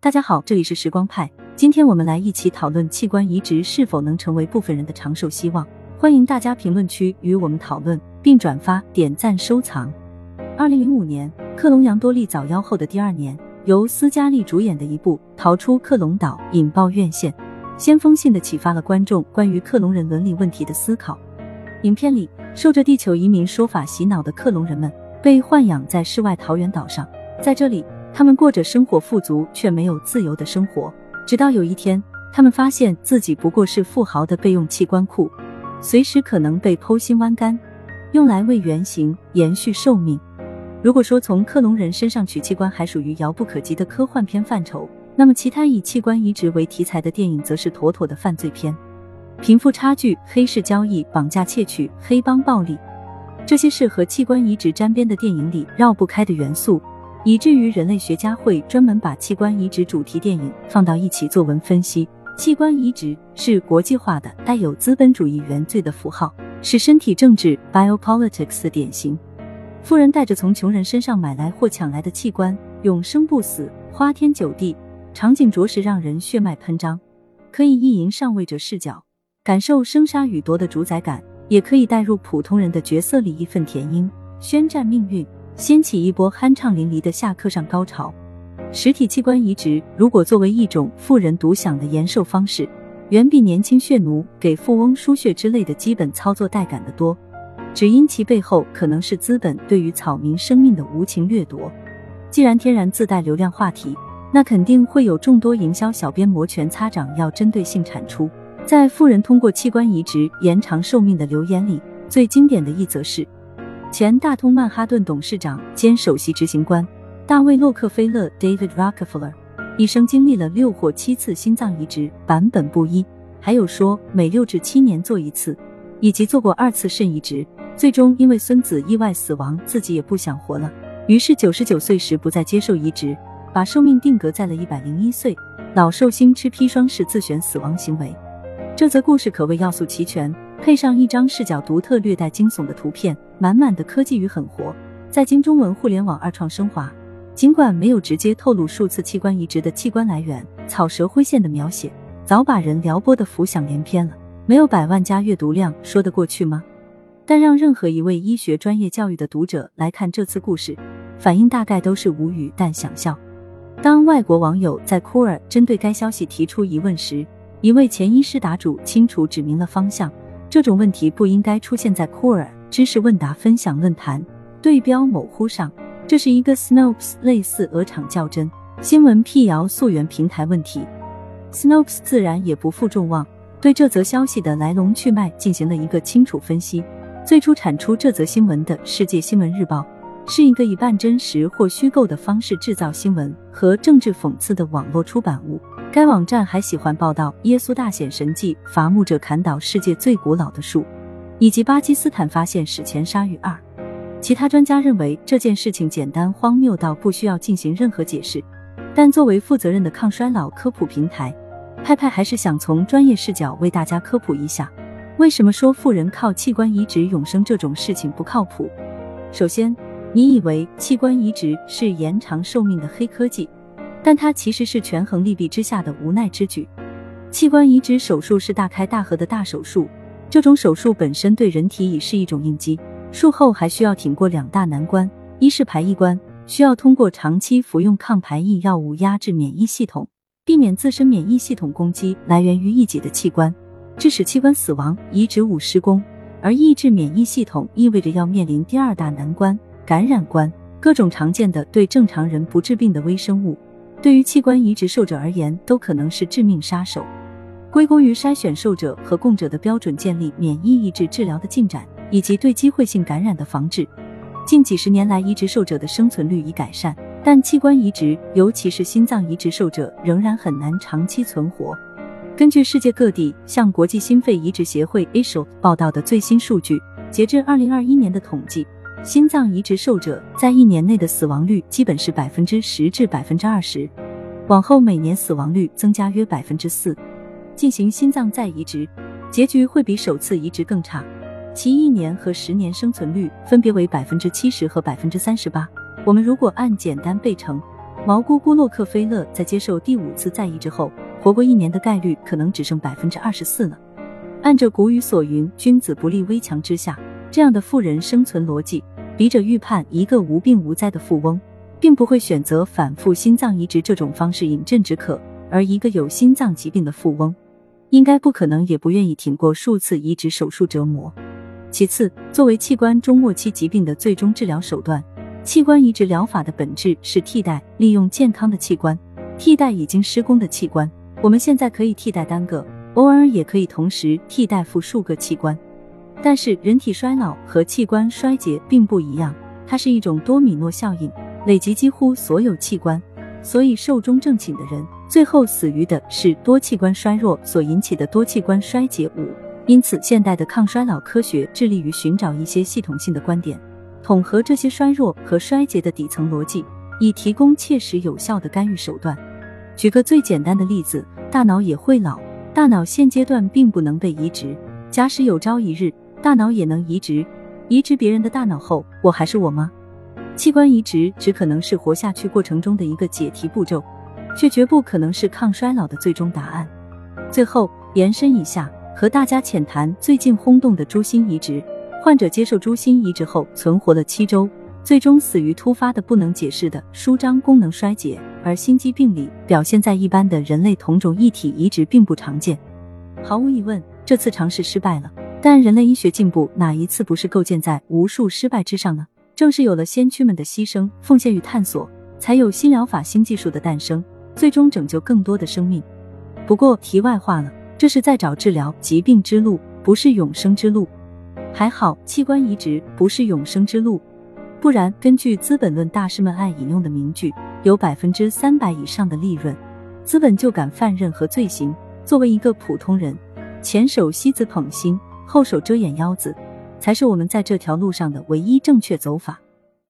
大家好，这里是时光派，今天我们来一起讨论器官移植是否能成为部分人的长寿希望。欢迎大家评论区与我们讨论，并转发、点赞、收藏。二零零五年，克隆杨多利早夭后的第二年，由斯嘉丽主演的一部《逃出克隆岛》引爆院线，先锋性的启发了观众关于克隆人伦理问题的思考。影片里，受着地球移民说法洗脑的克隆人们被豢养在世外桃源岛上，在这里。他们过着生活富足却没有自由的生活，直到有一天，他们发现自己不过是富豪的备用器官库，随时可能被剖心剜肝，用来为原型延续寿命。如果说从克隆人身上取器官还属于遥不可及的科幻片范畴，那么其他以器官移植为题材的电影则是妥妥的犯罪片。贫富差距、黑市交易、绑架窃取、黑帮暴力，这些是和器官移植沾边的电影里绕不开的元素。以至于人类学家会专门把器官移植主题电影放到一起作文分析。器官移植是国际化的、带有资本主义原罪的符号，是身体政治 （biopolitics） 的典型。富人带着从穷人身上买来或抢来的器官，永生不死，花天酒地，场景着实让人血脉喷张。可以意淫上位者视角，感受生杀予夺的主宰感，也可以带入普通人的角色里义愤填膺，宣战命运。掀起一波酣畅淋漓的下课上高潮。实体器官移植如果作为一种富人独享的延寿方式，远比年轻血奴给富翁输血之类的基本操作带感的多。只因其背后可能是资本对于草民生命的无情掠夺。既然天然自带流量话题，那肯定会有众多营销小编摩拳擦掌要针对性产出。在富人通过器官移植延长寿命的留言里，最经典的一则是。前大通曼哈顿董事长兼首席执行官大卫洛克菲勒 （David Rockefeller） 一生经历了六或七次心脏移植，版本不一。还有说每六至七年做一次，以及做过二次肾移植，最终因为孙子意外死亡，自己也不想活了，于是九十九岁时不再接受移植，把寿命定格在了一百零一岁。老寿星吃砒霜是自选死亡行为。这则故事可谓要素齐全。配上一张视角独特、略带惊悚的图片，满满的科技与狠活，在京中文互联网二创升华。尽管没有直接透露数次器官移植的器官来源，草蛇灰线的描写早把人撩拨的浮想联翩了。没有百万加阅读量，说得过去吗？但让任何一位医学专业教育的读者来看这次故事，反应大概都是无语但想笑。当外国网友在库尔针对该消息提出疑问时，一位前医师答主清楚指明了方向。这种问题不应该出现在库尔知识问答分享论坛对标某乎上，这是一个 Snopes 类似鹅厂较真、新闻辟谣溯源平台问题。Snopes 自然也不负众望，对这则消息的来龙去脉进行了一个清楚分析。最初产出这则新闻的《世界新闻日报》是一个以半真实或虚构的方式制造新闻和政治讽刺的网络出版物。该网站还喜欢报道耶稣大显神迹、伐木者砍倒世界最古老的树，以及巴基斯坦发现史前鲨鱼二。其他专家认为这件事情简单荒谬到不需要进行任何解释，但作为负责任的抗衰老科普平台，派派还是想从专业视角为大家科普一下，为什么说富人靠器官移植永生这种事情不靠谱。首先，你以为器官移植是延长寿命的黑科技？但它其实是权衡利弊之下的无奈之举。器官移植手术是大开大合的大手术，这种手术本身对人体已是一种应激，术后还需要挺过两大难关：一是排异关，需要通过长期服用抗排异药物压制免疫系统，避免自身免疫系统攻击来源于异己的器官，致使器官死亡、移植物失功；而抑制免疫系统意味着要面临第二大难关——感染关，各种常见的对正常人不治病的微生物。对于器官移植受者而言，都可能是致命杀手，归功于筛选受者和供者的标准建立、免疫抑制治疗的进展，以及对机会性感染的防治。近几十年来，移植受者的生存率已改善，但器官移植，尤其是心脏移植受者，仍然很难长期存活。根据世界各地向国际心肺移植协会 （ISHO） 报道的最新数据，截至二零二一年的统计。心脏移植受者在一年内的死亡率基本是百分之十至百分之二十，往后每年死亡率增加约百分之四。进行心脏再移植，结局会比首次移植更差，其一年和十年生存率分别为百分之七十和百分之三十八。我们如果按简单倍乘，毛姑姑洛克菲勒在接受第五次再移植后，活过一年的概率可能只剩百分之二十四了。按着古语所云“君子不立危墙之下”这样的富人生存逻辑，笔者预判一个无病无灾的富翁，并不会选择反复心脏移植这种方式饮鸩止渴；而一个有心脏疾病的富翁，应该不可能也不愿意挺过数次移植手术折磨。其次，作为器官中末期疾病的最终治疗手段。器官移植疗法的本质是替代，利用健康的器官替代已经施工的器官。我们现在可以替代单个，偶尔也可以同时替代复数个器官。但是人体衰老和器官衰竭并不一样，它是一种多米诺效应，累及几乎所有器官。所以寿终正寝的人，最后死于的是多器官衰弱所引起的多器官衰竭。五，因此现代的抗衰老科学致力于寻找一些系统性的观点。统合这些衰弱和衰竭的底层逻辑，以提供切实有效的干预手段。举个最简单的例子，大脑也会老，大脑现阶段并不能被移植。假使有朝一日大脑也能移植，移植别人的大脑后，我还是我吗？器官移植只可能是活下去过程中的一个解题步骤，却绝不可能是抗衰老的最终答案。最后延伸一下，和大家浅谈最近轰动的猪心移植。患者接受猪心移植后存活了七周，最终死于突发的不能解释的舒张功能衰竭，而心肌病理表现在一般的人类同种异体移植并不常见。毫无疑问，这次尝试失败了。但人类医学进步哪一次不是构建在无数失败之上呢？正是有了先驱们的牺牲、奉献与探索，才有新疗法、新技术的诞生，最终拯救更多的生命。不过题外话了，这是在找治疗疾病之路，不是永生之路。还好，器官移植不是永生之路，不然根据《资本论》大师们爱引用的名句，有百分之三百以上的利润，资本就敢犯任何罪行。作为一个普通人，前手西子捧心，后手遮掩腰子，才是我们在这条路上的唯一正确走法。